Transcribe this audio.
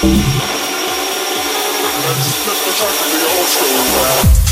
Let's flip the track to the old school route.